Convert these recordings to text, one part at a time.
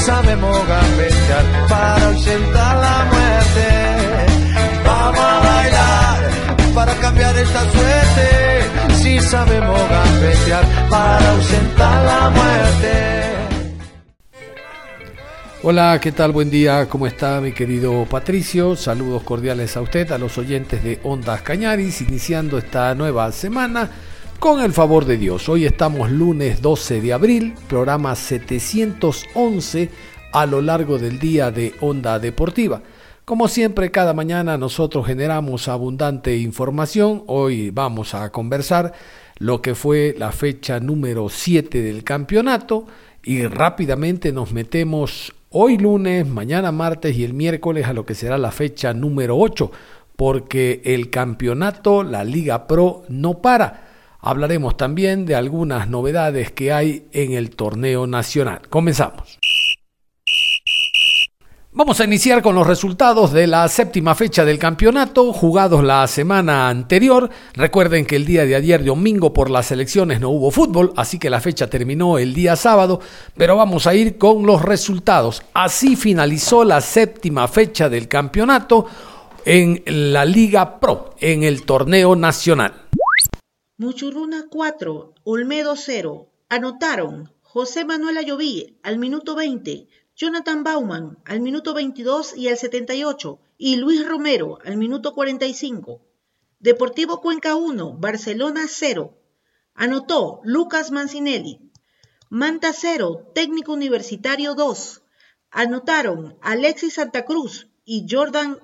Sabemos gambetear para ausentar la muerte. Vamos a bailar para cambiar esta suerte. Si sabemos gambetear para ausentar la muerte. Hola, ¿qué tal? Buen día, ¿cómo está mi querido Patricio? Saludos cordiales a usted, a los oyentes de Ondas Cañaris, iniciando esta nueva semana con el favor de Dios, hoy estamos lunes 12 de abril, programa 711 a lo largo del día de Onda Deportiva. Como siempre, cada mañana nosotros generamos abundante información. Hoy vamos a conversar lo que fue la fecha número 7 del campeonato y rápidamente nos metemos hoy lunes, mañana martes y el miércoles a lo que será la fecha número 8, porque el campeonato, la Liga Pro, no para. Hablaremos también de algunas novedades que hay en el torneo nacional. Comenzamos. Vamos a iniciar con los resultados de la séptima fecha del campeonato, jugados la semana anterior. Recuerden que el día de ayer, domingo, por las elecciones no hubo fútbol, así que la fecha terminó el día sábado, pero vamos a ir con los resultados. Así finalizó la séptima fecha del campeonato en la Liga Pro, en el torneo nacional. Muchurruna 4, Olmedo 0. Anotaron José Manuel Ayoví al minuto 20, Jonathan Bauman al minuto 22 y al 78 y Luis Romero al minuto 45. Deportivo Cuenca 1, Barcelona 0. Anotó Lucas Mancinelli. Manta 0, Técnico Universitario 2. Anotaron Alexis Santa Cruz y Jordan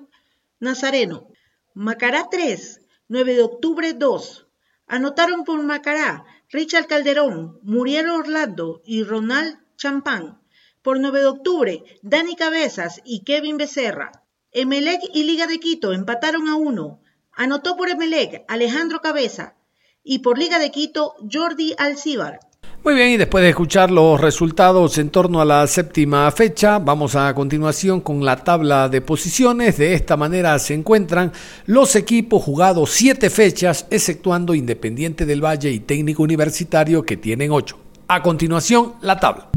Nazareno. Macará 3, 9 de octubre 2. Anotaron por Macará Richard Calderón, Muriel Orlando y Ronald Champán. Por 9 de octubre, Dani Cabezas y Kevin Becerra. Emelec y Liga de Quito empataron a uno. Anotó por Emelec Alejandro Cabeza y por Liga de Quito Jordi Alcíbar. Muy bien, y después de escuchar los resultados en torno a la séptima fecha, vamos a continuación con la tabla de posiciones. De esta manera se encuentran los equipos jugados siete fechas, exceptuando Independiente del Valle y Técnico Universitario, que tienen ocho. A continuación, la tabla.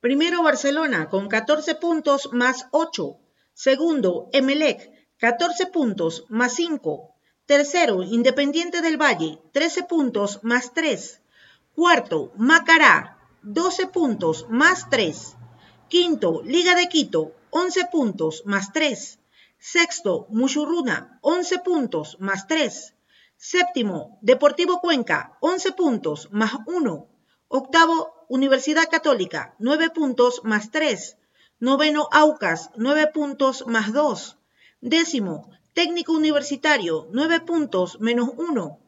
Primero Barcelona con 14 puntos más 8. Segundo, Emelec, 14 puntos más 5. Tercero, Independiente del Valle, 13 puntos más 3. Cuarto, Macará, 12 puntos más 3. Quinto, Liga de Quito, 11 puntos más 3. Sexto, Muchurruna, 11 puntos más 3. Séptimo, Deportivo Cuenca, 11 puntos más 1. Octavo, Universidad Católica, 9 puntos más 3. Noveno, Aucas, 9 puntos más 2. Décimo, Técnico Universitario, 9 puntos menos 1.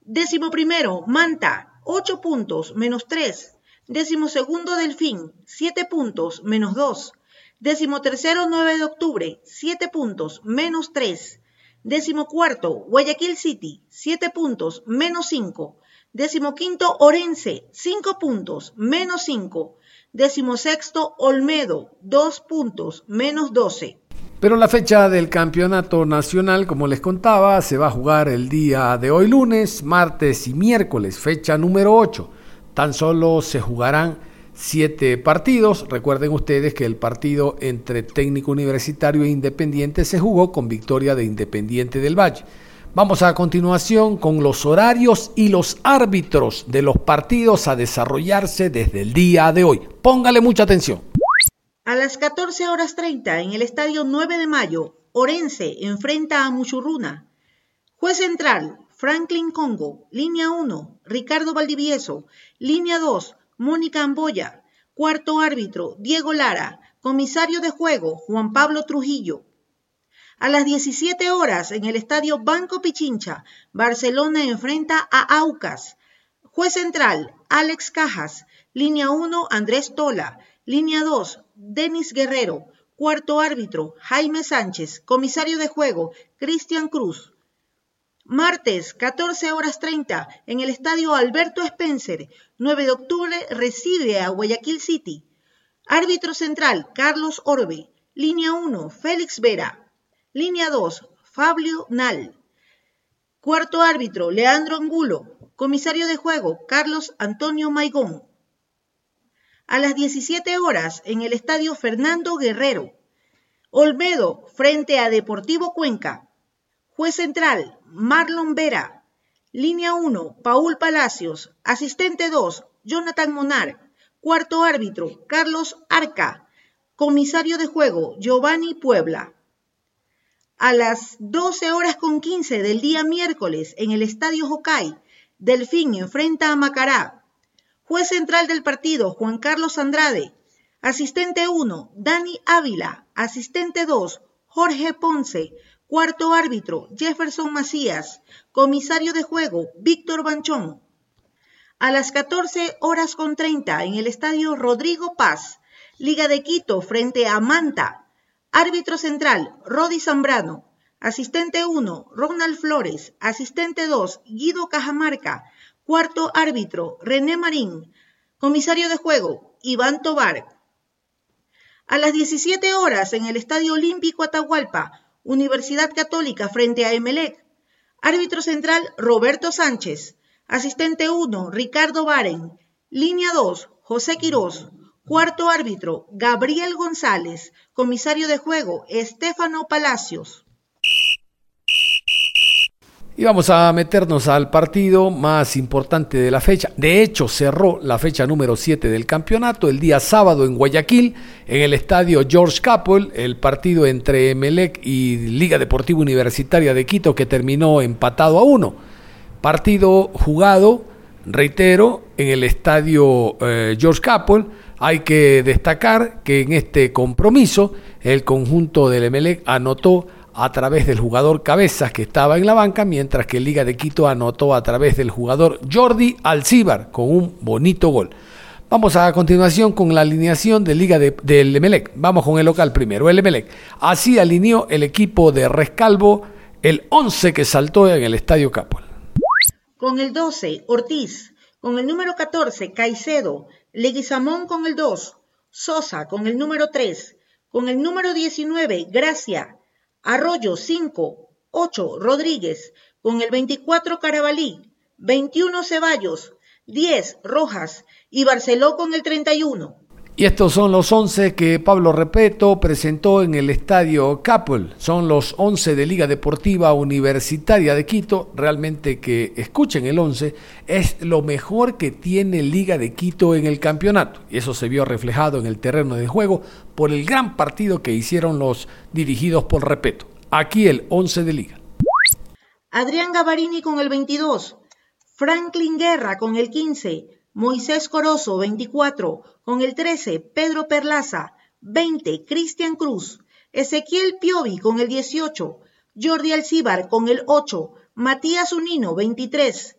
Décimo primero, Manta, 8 puntos menos 3. Décimo segundo Delfín, 7 puntos menos 2. Décimo tercero 9 de octubre, 7 puntos menos 3. Décimo cuarto Guayaquil City, 7 puntos menos 5. Décimo quinto Orense, 5 puntos menos 5. Décimo sexto Olmedo, 2 puntos menos 12. Pero la fecha del campeonato nacional, como les contaba, se va a jugar el día de hoy lunes, martes y miércoles, fecha número 8. Tan solo se jugarán siete partidos. Recuerden ustedes que el partido entre técnico universitario e independiente se jugó con victoria de Independiente del Valle. Vamos a continuación con los horarios y los árbitros de los partidos a desarrollarse desde el día de hoy. Póngale mucha atención. A las 14 horas 30 en el estadio 9 de mayo, Orense enfrenta a Muchurruna. Juez central, Franklin Congo. Línea 1, Ricardo Valdivieso. Línea 2, Mónica Amboya. Cuarto árbitro, Diego Lara. Comisario de juego, Juan Pablo Trujillo. A las 17 horas, en el estadio Banco Pichincha, Barcelona enfrenta a Aucas. Juez central, Alex Cajas. Línea 1, Andrés Tola. Línea 2, Denis Guerrero. Cuarto árbitro, Jaime Sánchez. Comisario de juego, Cristian Cruz. Martes, 14 horas 30, en el estadio Alberto Spencer, 9 de octubre, recibe a Guayaquil City. Árbitro central, Carlos Orbe. Línea 1, Félix Vera. Línea 2, Fabio Nal. Cuarto árbitro, Leandro Angulo. Comisario de juego, Carlos Antonio Maigón. A las 17 horas, en el estadio Fernando Guerrero. Olmedo, frente a Deportivo Cuenca. Juez central, Marlon Vera. Línea 1, Paul Palacios. Asistente 2, Jonathan Monar. Cuarto árbitro, Carlos Arca. Comisario de juego, Giovanni Puebla a las 12 horas con 15 del día miércoles en el Estadio Hokai, Delfín enfrenta a Macará. Juez central del partido, Juan Carlos Andrade. Asistente 1, Dani Ávila. Asistente 2, Jorge Ponce. Cuarto árbitro, Jefferson Macías. Comisario de juego, Víctor Banchón. A las 14 horas con 30 en el Estadio Rodrigo Paz, Liga de Quito frente a Manta, Árbitro central, Rodi Zambrano. Asistente 1, Ronald Flores. Asistente 2, Guido Cajamarca. Cuarto árbitro, René Marín. Comisario de juego, Iván Tobar. A las 17 horas en el Estadio Olímpico Atahualpa, Universidad Católica frente a Emelec. Árbitro central, Roberto Sánchez. Asistente 1, Ricardo Baren. Línea 2, José Quirós. Cuarto árbitro, Gabriel González. Comisario de juego, Estefano Palacios. Y vamos a meternos al partido más importante de la fecha. De hecho, cerró la fecha número 7 del campeonato el día sábado en Guayaquil, en el estadio George Capel, el partido entre Emelec y Liga Deportiva Universitaria de Quito que terminó empatado a uno. Partido jugado, reitero, en el estadio eh, George Capel hay que destacar que en este compromiso el conjunto del Emelec anotó a través del jugador Cabezas que estaba en la banca, mientras que Liga de Quito anotó a través del jugador Jordi Alcíbar con un bonito gol. Vamos a continuación con la alineación de Liga del Emelec. Vamos con el local primero, el Emelec. Así alineó el equipo de Rescalvo el 11 que saltó en el Estadio Capol. Con el 12, Ortiz. Con el número 14, Caicedo. Leguizamón con el 2, Sosa con el número 3, con el número 19, Gracia, Arroyo 5, 8, Rodríguez, con el 24, Carabalí, 21, Ceballos, 10, Rojas y Barceló con el 31. Y estos son los 11 que Pablo Repeto presentó en el estadio Capel. Son los 11 de Liga Deportiva Universitaria de Quito. Realmente que escuchen el 11 es lo mejor que tiene Liga de Quito en el campeonato. Y eso se vio reflejado en el terreno de juego por el gran partido que hicieron los dirigidos por Repeto. Aquí el 11 de Liga. Adrián Gavarini con el 22. Franklin Guerra con el 15. Moisés Corozo, 24. Con el 13, Pedro Perlaza. 20, Cristian Cruz. Ezequiel Piovi con el 18. Jordi Alcíbar con el 8. Matías Unino, 23.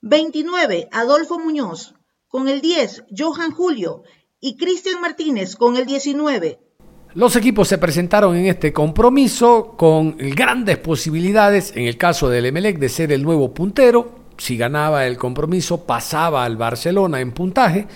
29, Adolfo Muñoz. Con el 10, Johan Julio. Y Cristian Martínez con el 19. Los equipos se presentaron en este compromiso con grandes posibilidades, en el caso del Emelec, de ser el nuevo puntero, si ganaba el compromiso, pasaba al Barcelona en puntaje.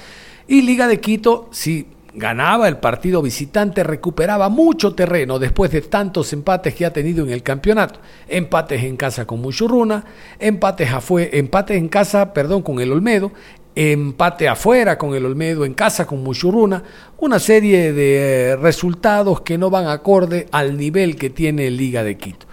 Y Liga de Quito, si ganaba el partido visitante, recuperaba mucho terreno después de tantos empates que ha tenido en el campeonato. Empates en casa con Muchurruna, empates, empates en casa perdón, con el Olmedo, empate afuera con el Olmedo, en casa con Muchurruna, una serie de resultados que no van acorde al nivel que tiene Liga de Quito.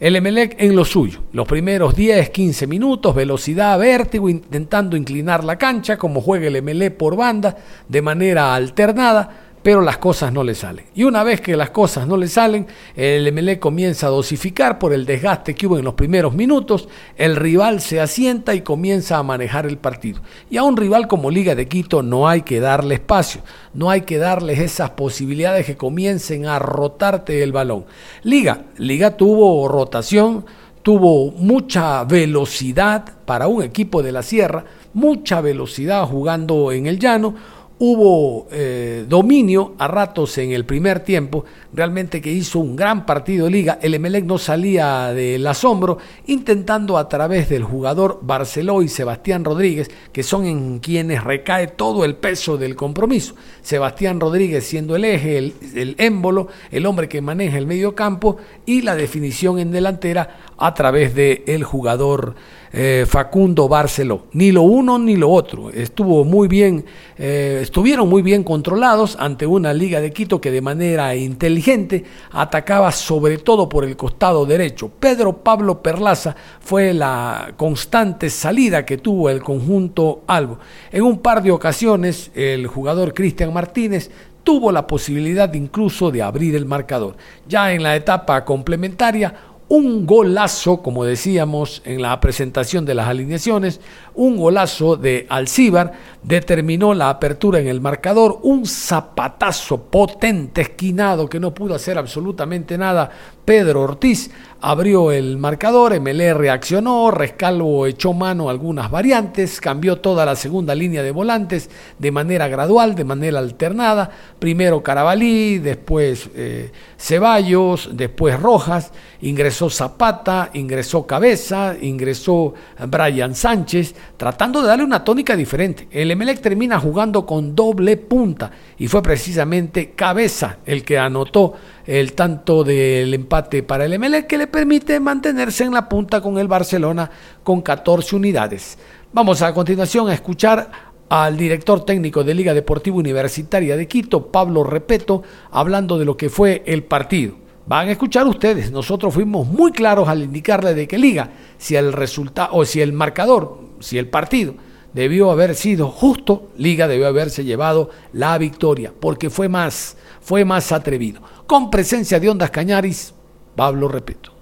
El Emelec en lo suyo, los primeros 10, 15 minutos, velocidad, vértigo, intentando inclinar la cancha, como juega el Emelec por banda, de manera alternada, pero las cosas no le salen. Y una vez que las cosas no le salen, el MLE comienza a dosificar por el desgaste que hubo en los primeros minutos, el rival se asienta y comienza a manejar el partido. Y a un rival como Liga de Quito no hay que darle espacio, no hay que darles esas posibilidades que comiencen a rotarte el balón. Liga, Liga tuvo rotación, tuvo mucha velocidad para un equipo de la Sierra, mucha velocidad jugando en el llano hubo eh, dominio a ratos en el primer tiempo, realmente que hizo un gran partido de liga, el Emelec no salía del asombro, intentando a través del jugador Barceló y Sebastián Rodríguez, que son en quienes recae todo el peso del compromiso. Sebastián Rodríguez siendo el eje, el, el émbolo, el hombre que maneja el medio campo y la definición en delantera a través del el jugador eh, Facundo Barceló. Ni lo uno ni lo otro. Estuvo muy bien, eh, estuvieron muy bien controlados ante una Liga de Quito que de manera inteligente atacaba sobre todo por el costado derecho. Pedro Pablo Perlaza fue la constante salida que tuvo el conjunto Albo. En un par de ocasiones el jugador Cristian Martínez tuvo la posibilidad incluso de abrir el marcador. Ya en la etapa complementaria, un golazo, como decíamos en la presentación de las alineaciones, un golazo de Alcíbar determinó la apertura en el marcador, un zapatazo potente, esquinado, que no pudo hacer absolutamente nada. Pedro Ortiz abrió el marcador, MLE reaccionó, Rescalvo echó mano a algunas variantes, cambió toda la segunda línea de volantes de manera gradual, de manera alternada, primero Carabalí, después eh, Ceballos, después Rojas, ingresó Zapata, ingresó Cabeza, ingresó Brian Sánchez, tratando de darle una tónica diferente. El Emelec termina jugando con doble punta y fue precisamente Cabeza el que anotó el tanto del empate para el Emelec que le permite mantenerse en la punta con el Barcelona con 14 unidades. Vamos a continuación a escuchar al director técnico de Liga Deportiva Universitaria de Quito, Pablo Repeto, hablando de lo que fue el partido. Van a escuchar ustedes, nosotros fuimos muy claros al indicarle de que Liga, si el resultado o si el marcador, si el partido debió haber sido justo, Liga debió haberse llevado la victoria, porque fue más, fue más atrevido. Con presencia de Ondas Cañaris, Pablo Repeto.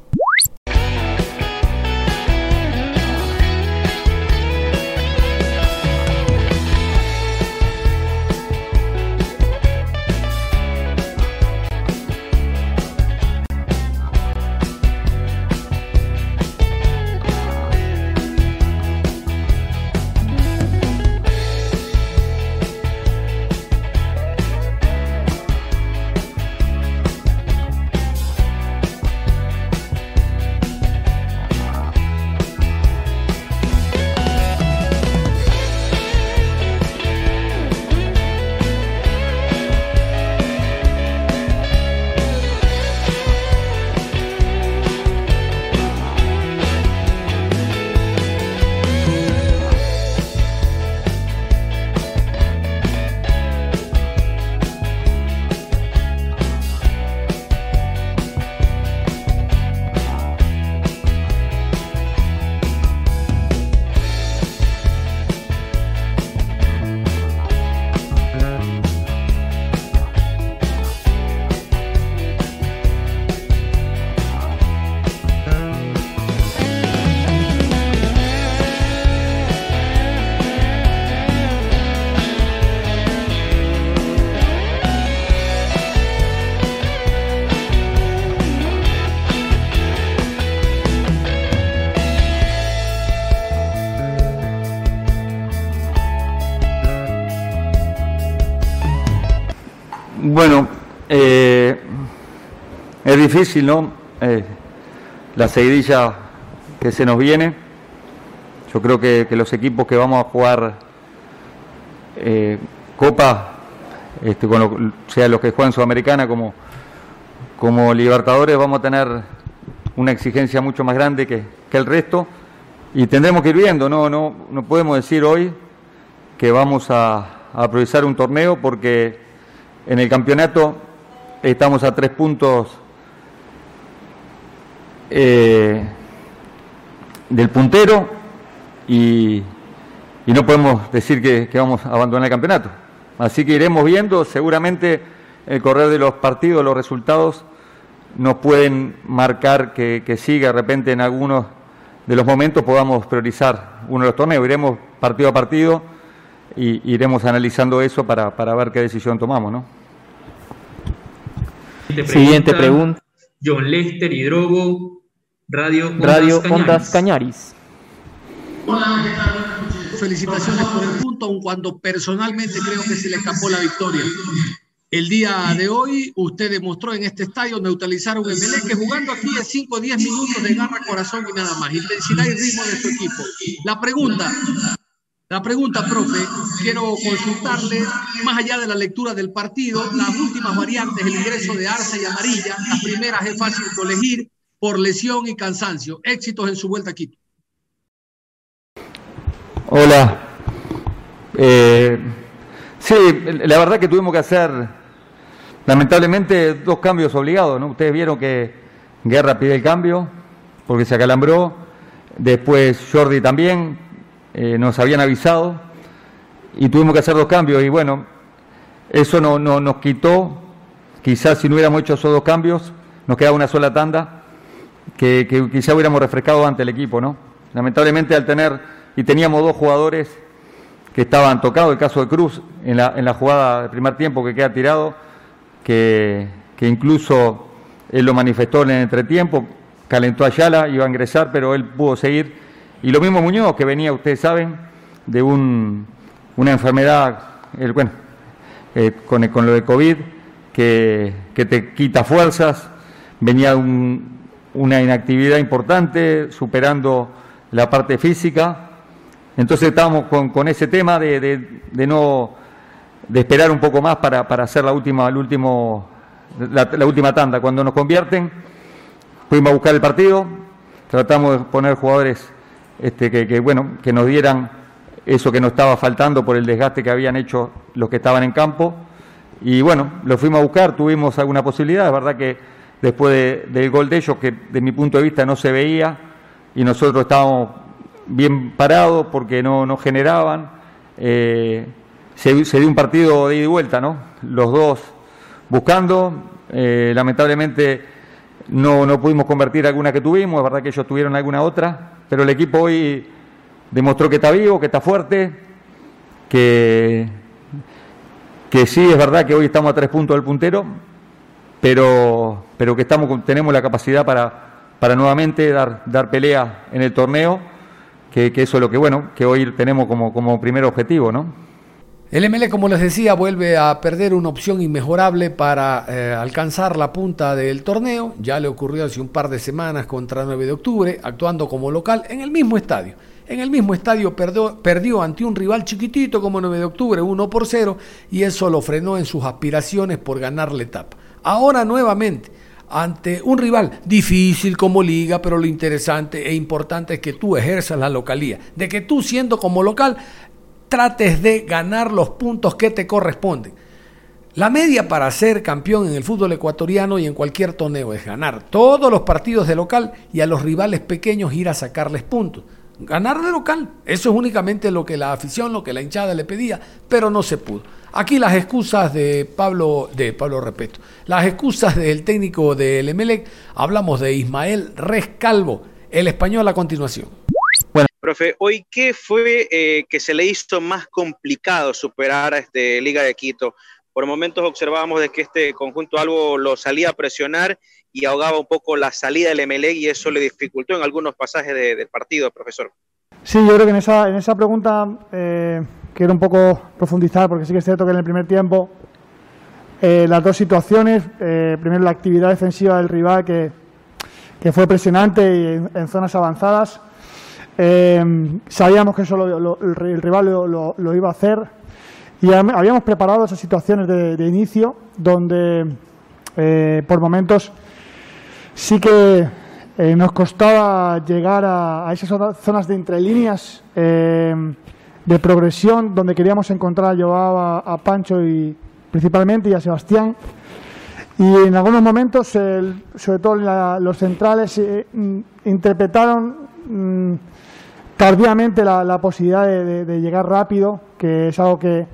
Difícil, ¿no? Eh, la seguidilla que se nos viene. Yo creo que, los equipos que vamos a jugar eh, Copa, este, con sea los que juegan Sudamericana como, como Libertadores, vamos a tener una exigencia mucho más grande que, el resto y tendremos que ir viendo, no, no, no podemos decir hoy que vamos a, a aprovechar un torneo porque en el campeonato estamos a tres puntos eh, del puntero y, no podemos decir que, vamos a abandonar el campeonato. Así que iremos viendo, seguramente el correr de los partidos, los resultados nos pueden marcar que, que siga de repente en algunos de los momentos podamos priorizar uno de los torneos. Iremos partido a partido y iremos analizando eso para, para ver qué decisión tomamos, ¿no? Siguiente pregunta. John Lester Hidrogo, Radio Ondas Radio Cañaris. Ondas Cañaris. Hola, ¿qué tal? Felicitaciones por el punto, aun cuando personalmente creo que se le escapó la victoria. El día de hoy usted demostró en este estadio neutralizar a un MLE que jugando aquí es 5 o 10 minutos de garra, corazón y nada más, intensidad y ritmo de su equipo. La pregunta, la pregunta, profe, quiero consultarle, más allá de la lectura del partido, las últimas variantes, el ingreso de Arce y Amarilla, las primeras es fácil colegir por lesión y cansancio. Éxitos en su vuelta a Quito. Hola. Eh, sí, la verdad que tuvimos que hacer, lamentablemente, dos cambios obligados. ¿no? Ustedes vieron que Guerra pide el cambio porque se acalambró. Después Jordi también, eh, nos habían avisado y tuvimos que hacer dos cambios. Y bueno, eso no, no- nos quitó, quizás si no hubiéramos hecho esos dos cambios, nos quedaba una sola tanda que, quizá hubiéramos refrescado ante el equipo, ¿no? Lamentablemente al tener, y teníamos dos jugadores que estaban tocados, el caso de Cruz, en la, en la jugada del primer tiempo que queda tirado, que, que incluso él lo manifestó en el entretiempo, calentó a Ayala, iba a ingresar, pero él pudo seguir. Y lo mismo Muñoz, que venía, ustedes saben, de un, una enfermedad, el, bueno, eh, con, con lo de COVID, que, que te quita fuerzas, venía un- una inactividad importante, superando la parte física. Entonces estábamos con, con ese tema de, de- de no de esperar un poco más para, para hacer la última, el último, la, última tanda. Cuando nos convierten, fuimos a buscar el partido, tratamos de poner jugadores este, que, que, bueno, que nos dieran eso que nos estaba faltando por el desgaste que habían hecho los que estaban en campo. Y bueno, lo fuimos a buscar, tuvimos alguna posibilidad, es verdad que después de- del gol de ellos, que de mi punto de vista no se veía, y nosotros estábamos bien parados porque no, no generaban, eh, se, dio un partido de ida y vuelta, ¿no? Los dos buscando, eh, lamentablemente no, no pudimos convertir alguna que tuvimos, es verdad que ellos tuvieron alguna otra, pero el equipo hoy demostró que está vivo, que está fuerte, que, que sí es verdad que hoy estamos a tres puntos del puntero, pero, pero que estamos, tenemos la capacidad para, para nuevamente dar, dar pelea en el torneo, que, que eso es lo que bueno, que hoy tenemos como, como primer objetivo, ¿no? El ML, como les decía, vuelve a perder una opción inmejorable para eh, alcanzar la punta del torneo. Ya le ocurrió hace un par de semanas contra 9 de octubre, actuando como local en el mismo estadio. En el mismo estadio perdió, perdió ante un rival chiquitito como 9 de octubre, 1 por 0, y eso lo frenó en sus aspiraciones por ganar la etapa. Ahora nuevamente, ante un rival difícil como liga, pero lo interesante e importante es que tú ejerzas la localía, de que tú siendo como local trates de ganar los puntos que te corresponden. La media para ser campeón en el fútbol ecuatoriano y en cualquier torneo es ganar todos los partidos de local y a los rivales pequeños ir a sacarles puntos. Ganar de local, eso es únicamente lo que la afición, lo que la hinchada le pedía, pero no se pudo. Aquí las excusas de Pablo, de Pablo Repeto, las excusas del técnico del Emelec, hablamos de Ismael Rescalvo, el español a continuación. Profe, hoy qué fue eh, que se le hizo más complicado superar a este Liga de Quito. Por momentos observábamos de que este conjunto algo lo salía a presionar y ahogaba un poco la salida del MLE y eso le dificultó en algunos pasajes de- del partido, profesor. Sí, yo creo que en esa, en esa pregunta eh, quiero un poco profundizar, porque sí que es cierto que en el primer tiempo eh, las dos situaciones, eh, primero la actividad defensiva del rival que, que fue presionante y en, zonas avanzadas, eh, sabíamos que eso lo- el, ri- el rival lo, iba a hacer y habíamos- preparado esas situaciones de, inicio donde por momentos sí que nos costaba llegar a, esas zona- zonas de entrelíneas eh, de progresión donde queríamos encontrar a a, Pancho y principalmente y a Sebastián. Y en algunos momentos, el- sobre todo la- los centrales, eh, mm, interpretaron mm, tardíamente la, posibilidad de llegar rápido, que es algo que,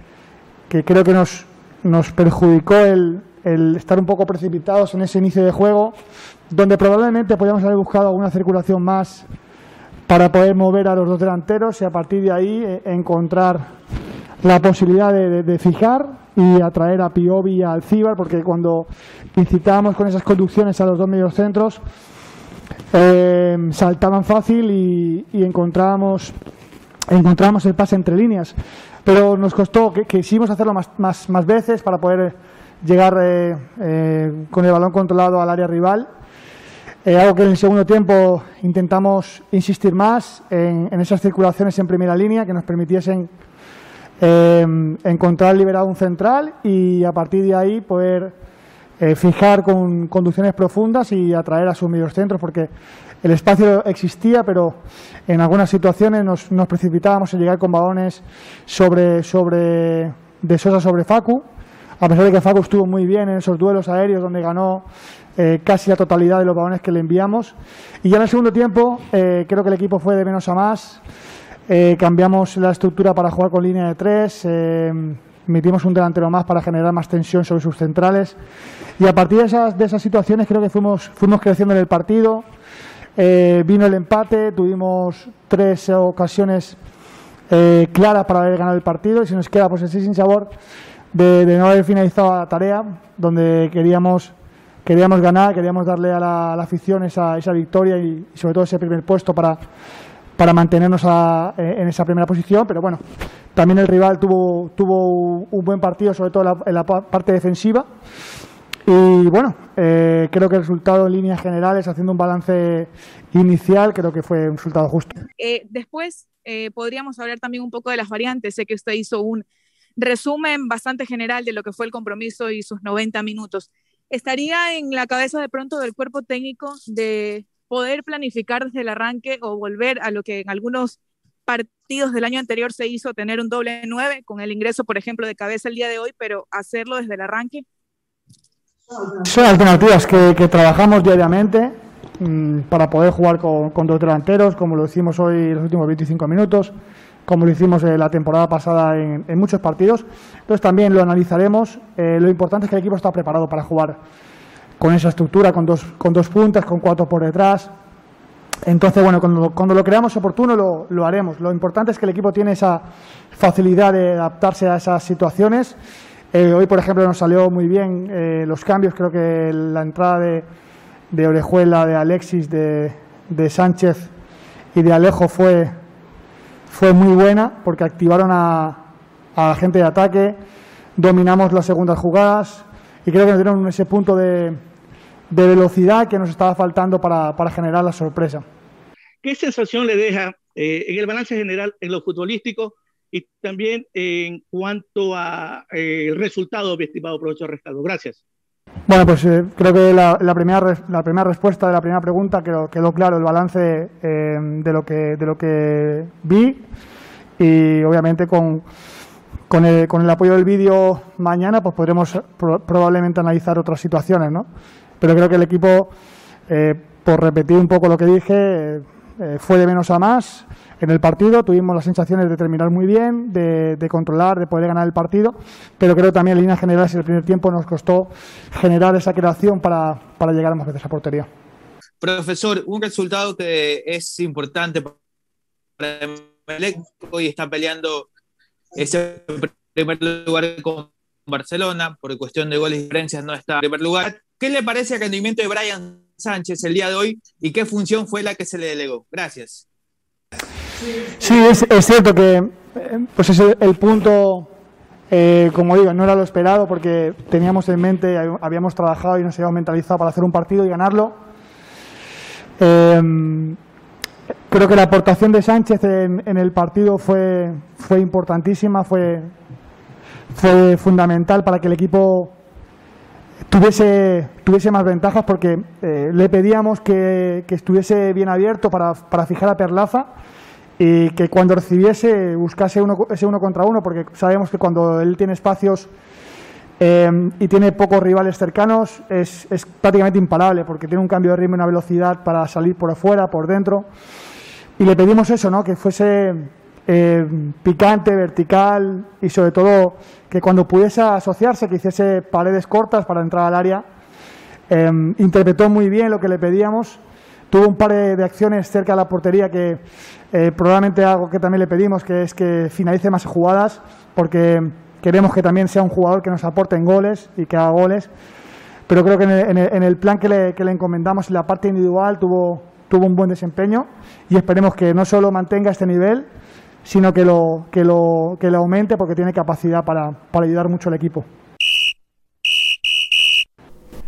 que creo que nos, nos perjudicó el, el estar un poco precipitados en ese inicio de juego, donde probablemente podíamos haber buscado alguna circulación más para poder mover a los dos delanteros y a partir de ahí eh, encontrar la posibilidad de, fijar y atraer a Piovi y a Alcíbar, porque cuando incitábamos con esas conducciones a los dos medios centros, eh, saltaban fácil y, y encontrábamos, el pase entre líneas. Pero nos costó, que quisimos hacerlo más, más, más veces para poder llegar eh, con el balón controlado al área rival. Eh, algo que en el segundo tiempo intentamos insistir más en, esas circulaciones en primera línea que nos permitiesen eh, encontrar liberado un central y a partir de ahí poder eh, fijar con conducciones profundas y atraer a sus centros porque el espacio existía, pero en algunas situaciones nos, nos precipitábamos en llegar con balones sobre, sobre de Sosa sobre Facu. A pesar de que Facu estuvo muy bien en esos duelos aéreos donde ganó eh, casi la totalidad de los balones que le enviamos. Y ya en el segundo tiempo eh, creo que el equipo fue de menos a más. Eh, cambiamos la estructura para jugar con línea de tres, eh, metimos un delantero más para generar más tensión sobre sus centrales. Y a partir de esas, de esas situaciones creo que fuimos, fuimos creciendo en el partido. Vino el empate, tuvimos tres ocasiones claras para haber ganado el partido y si nos queda pues así sin sabor de, no haber finalizado la tarea, donde queríamos, queríamos ganar, queríamos darle a la, a la afición esa, esa victoria y, y, sobre todo ese primer puesto para, para mantenernos a, en esa primera posición. Pero bueno, también el rival tuvo, tuvo un buen partido, sobre todo en la, en la parte defensiva. Y bueno, eh, creo que el resultado en líneas generales, haciendo un balance inicial, creo que fue un resultado justo. Eh, después eh, podríamos hablar también un poco de las variantes. Sé que usted hizo un resumen bastante general de lo que fue el compromiso y sus 90 minutos. ¿Estaría en la cabeza de pronto del cuerpo técnico de poder planificar desde el arranque o volver a lo que en algunos partidos del año anterior se hizo, tener un doble 9 con el ingreso, por ejemplo, de cabeza el día de hoy, pero hacerlo desde el arranque? Son alternativas que, que trabajamos diariamente mmm, para poder jugar con, con, dos delanteros, como lo hicimos hoy los últimos 25 minutos como lo hicimos eh, la temporada pasada en, en, muchos partidos. Entonces también lo analizaremos. Eh, lo importante es que el equipo está preparado para jugar con esa estructura, con dos, con dos puntas, con cuatro por detrás. Entonces, bueno, cuando, cuando lo creamos oportuno lo, lo, haremos. Lo importante es que el equipo tiene esa facilidad de adaptarse a esas situaciones. Eh, hoy, por ejemplo, nos salió muy bien los cambios. Creo que la entrada de, de Orejuela, de Alexis, de, de Sánchez y de Alejo fue, fue muy buena porque activaron a, gente de ataque, dominamos las segundas jugadas y creo que nos dieron ese punto de, velocidad que nos estaba faltando para, generar la sorpresa. ¿Qué sensación le deja eh, en el balance general en lo futbolístico y también en cuanto a eh, resultado, estimado profesor Rescaldo? Gracias. Bueno, pues eh, creo que la, la, primera, la primera respuesta de la primera pregunta quedó, quedó claro el balance eh, de, lo que, de lo que vi y obviamente con, con, el, con el apoyo del vídeo mañana pues podremos pro, probablemente analizar otras situaciones, ¿no? Pero creo que el equipo, eh, por repetir un poco lo que dije, eh, fue de menos a más en el partido. Tuvimos las sensaciones de terminar muy bien, de, controlar, de poder ganar el partido, pero creo también en líneas generales en el primer tiempo nos costó generar esa creación para, para llegar más veces a portería. Profesor, un resultado que es importante para Emelec, hoy está peleando ese primer lugar con Barcelona, por cuestión de goles y diferencias no está en primer lugar. ¿Qué le parece el rendimiento de Brian Sánchez el día de hoy y qué función fue la que se le delegó? Gracias. Sí, es, es cierto que pues ese, el punto, eh, como digo, no era lo esperado porque teníamos en mente, habíamos trabajado y nos habíamos mentalizado para hacer un partido y ganarlo. Eh, creo que la aportación de Sánchez en, el partido fue, fue importantísima, fue, fue fundamental para que el equipo tuviese, tuviese más ventajas porque eh, le pedíamos que, que, estuviese bien abierto para, para fijar a Perlaza y que cuando recibiese buscase uno, ese uno contra uno, porque sabemos que cuando él tiene espacios eh, y tiene pocos rivales cercanos es, es, prácticamente imparable, porque tiene un cambio de ritmo y una velocidad para salir por afuera, por dentro. Y le pedimos eso, ¿no? que fuese eh, picante, vertical y sobre todo que cuando pudiese asociarse, que hiciese paredes cortas para entrar al área, eh, interpretó muy bien lo que le pedíamos, tuvo un par de, acciones cerca de la portería que eh, probablemente algo que también le pedimos, que es que finalice más jugadas, porque queremos que también sea un jugador que nos aporte en goles y que haga goles. Pero creo que en el, plan que le, que le encomendamos en la parte individual tuvo, tuvo un buen desempeño y esperemos que no solo mantenga este nivel, sino que lo, que lo, que lo aumente porque tiene capacidad para, para ayudar mucho al equipo.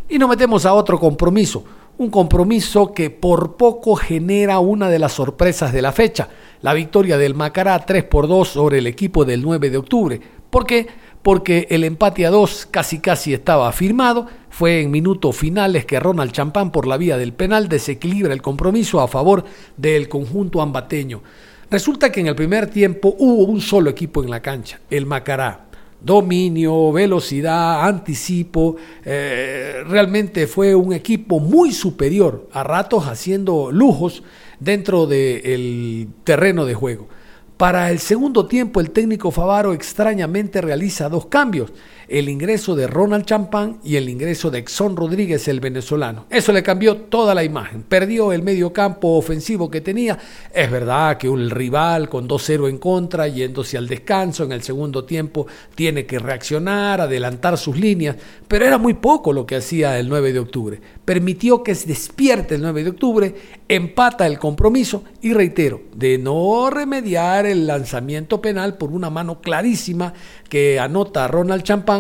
Y nos metemos a otro compromiso, un compromiso que por poco genera una de las sorpresas de la fecha, la victoria del Macará 3 por 2 sobre el equipo del 9 de octubre. ¿Por qué? Porque el empate a 2 casi casi estaba firmado, fue en minutos finales que Ronald Champán por la vía del penal desequilibra el compromiso a favor del conjunto ambateño. Resulta que en el primer tiempo hubo un solo equipo en la cancha, el Macará. Dominio, velocidad, anticipo. Eh, realmente fue un equipo muy superior, a ratos haciendo lujos dentro del terreno de juego. Para el segundo tiempo, el técnico Favaro extrañamente realiza dos cambios el ingreso de Ronald Champán y el ingreso de Exxon Rodríguez, el venezolano. Eso le cambió toda la imagen. Perdió el medio campo ofensivo que tenía. Es verdad que un rival con 2-0 en contra, yéndose al descanso en el segundo tiempo, tiene que reaccionar, adelantar sus líneas, pero era muy poco lo que hacía el 9 de octubre. Permitió que se despierte el 9 de octubre, empata el compromiso y reitero, de no remediar el lanzamiento penal por una mano clarísima que anota Ronald Champán,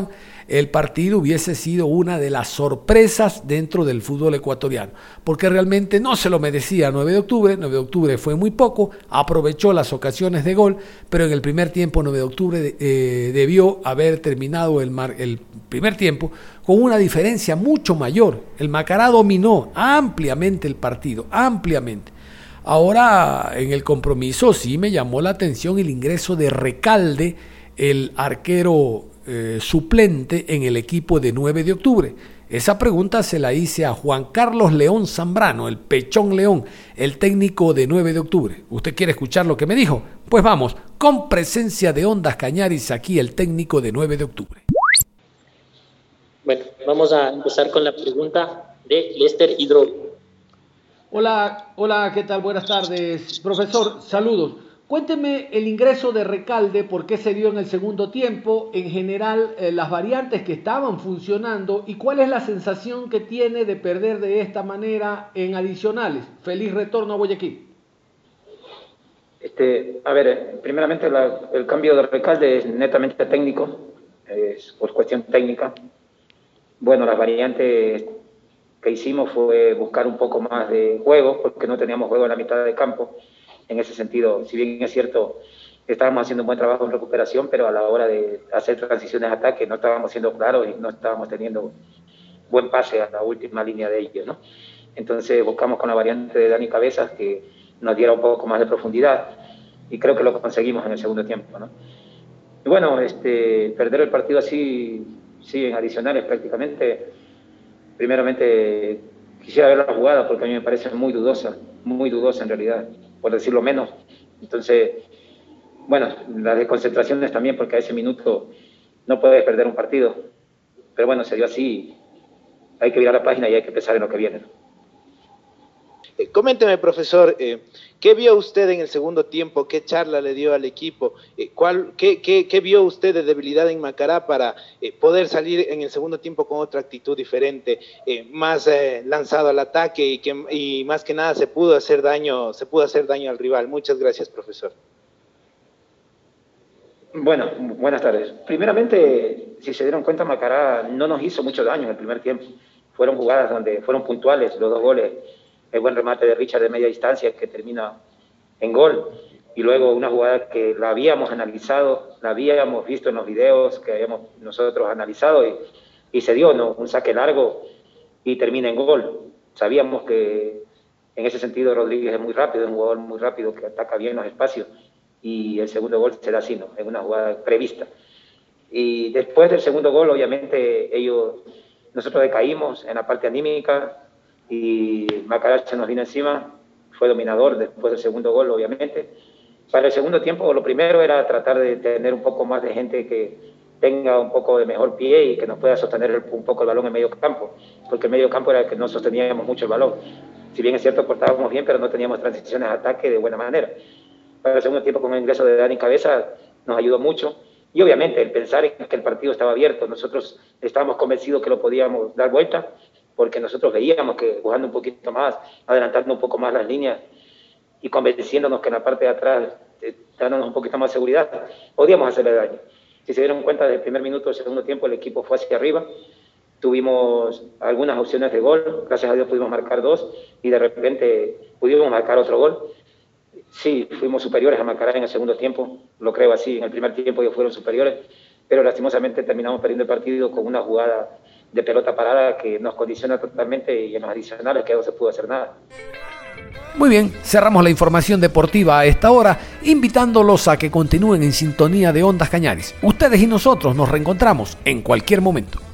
el partido hubiese sido una de las sorpresas dentro del fútbol ecuatoriano, porque realmente no se lo merecía 9 de octubre, 9 de octubre fue muy poco, aprovechó las ocasiones de gol, pero en el primer tiempo 9 de octubre eh, debió haber terminado el, el primer tiempo con una diferencia mucho mayor. El Macará dominó ampliamente el partido, ampliamente. Ahora en el compromiso sí me llamó la atención el ingreso de Recalde, el arquero eh, suplente en el equipo de 9 de octubre? Esa pregunta se la hice a Juan Carlos León Zambrano, el Pechón León, el técnico de 9 de octubre. ¿Usted quiere escuchar lo que me dijo? Pues vamos, con presencia de Ondas Cañaris, aquí el técnico de 9 de octubre. Bueno, vamos a empezar con la pregunta de Lester Hidro. Hola, hola, ¿qué tal? Buenas tardes, profesor, saludos. Cuénteme el ingreso de Recalde, por qué se dio en el segundo tiempo, en general eh, las variantes que estaban funcionando y cuál es la sensación que tiene de perder de esta manera en adicionales. Feliz retorno a Guayaquil. Este, a ver, primeramente el cambio de Recalde es netamente técnico, es por cuestión técnica. Bueno, las variantes que hicimos fue buscar un poco más de juego, porque no teníamos juego en la mitad del campo en ese sentido, si bien es cierto, estábamos haciendo un buen trabajo en recuperación, pero a la hora de hacer transiciones a ataque no estábamos siendo claros y no estábamos teniendo buen pase a la última línea de ellos, ¿no? Entonces buscamos con la variante de Dani Cabezas que nos diera un poco más de profundidad y creo que lo conseguimos en el segundo tiempo, ¿no? Y bueno, este, perder el partido así, sí, en adicionales prácticamente, primeramente quisiera ver la jugada porque a mí me parece muy dudosa, muy dudosa en realidad por decirlo menos. Entonces, bueno, las desconcentraciones también, porque a ese minuto no puedes perder un partido. Pero bueno, se dio así. Hay que virar la página y hay que pensar en lo que viene. Eh, coménteme, profesor, eh, ¿qué vio usted en el segundo tiempo? ¿Qué charla le dio al equipo? Eh, ¿cuál, qué, vio usted de debilidad en Macará para poder salir en el segundo tiempo con otra actitud diferente, más lanzado al ataque y, que, más que nada se pudo hacer daño, se pudo hacer daño al rival? Muchas gracias, profesor. Bueno, buenas tardes. Primeramente, si se dieron cuenta, Macará no nos hizo mucho daño en el primer tiempo. Fueron jugadas donde fueron puntuales los dos goles el buen remate de Richard de media distancia que termina en gol. Y luego una jugada que la habíamos analizado, la habíamos visto en los videos que habíamos nosotros analizado y, y se dio, ¿no? Un saque largo y termina en gol. Sabíamos que en ese sentido Rodríguez es muy rápido, es un jugador muy rápido que ataca bien los espacios y el segundo gol será así, ¿no? En una jugada prevista. Y después del segundo gol, obviamente, ellos, nosotros decaímos en la parte anímica, y Macará se nos vino encima, fue dominador después del segundo gol, obviamente, Para el segundo tiempo, lo primero era tratar de tener un poco más de gente que tenga un poco de mejor pie y que nos pueda sostener un poco el balón en medio campo, porque el medio campo era el que no sosteníamos mucho el balón. Si bien es cierto, portábamos bien, pero no teníamos transiciones a ataque de buena manera. Para el segundo tiempo, con el ingreso de Dani Cabeza, nos ayudó mucho. Y obviamente el pensar en que el partido estaba abierto, nosotros estábamos convencidos que lo podíamos dar vuelta, porque nosotros veíamos que jugando un poquito más, adelantando un poco más las líneas y convenciéndonos que en la parte de atrás, eh, dándonos un poquito más seguridad, podíamos hacerle daño. Si se dieron cuenta, desde el primer minuto del segundo tiempo el equipo fue hacia arriba, tuvimos algunas opciones de gol, gracias a Dios pudimos marcar dos y de repente pudimos marcar otro gol. Sí, fuimos superiores a Macará en el segundo tiempo, lo creo así, en el primer tiempo ellos fueron superiores, pero lastimosamente terminamos perdiendo el partido con una jugada de pelota parada que nos condiciona totalmente y en los adicionales que no se pudo hacer nada. Muy bien, cerramos la información deportiva a esta hora, invitándolos a que continúen en sintonía de Ondas Cañaris. Ustedes y nosotros nos reencontramos en cualquier momento.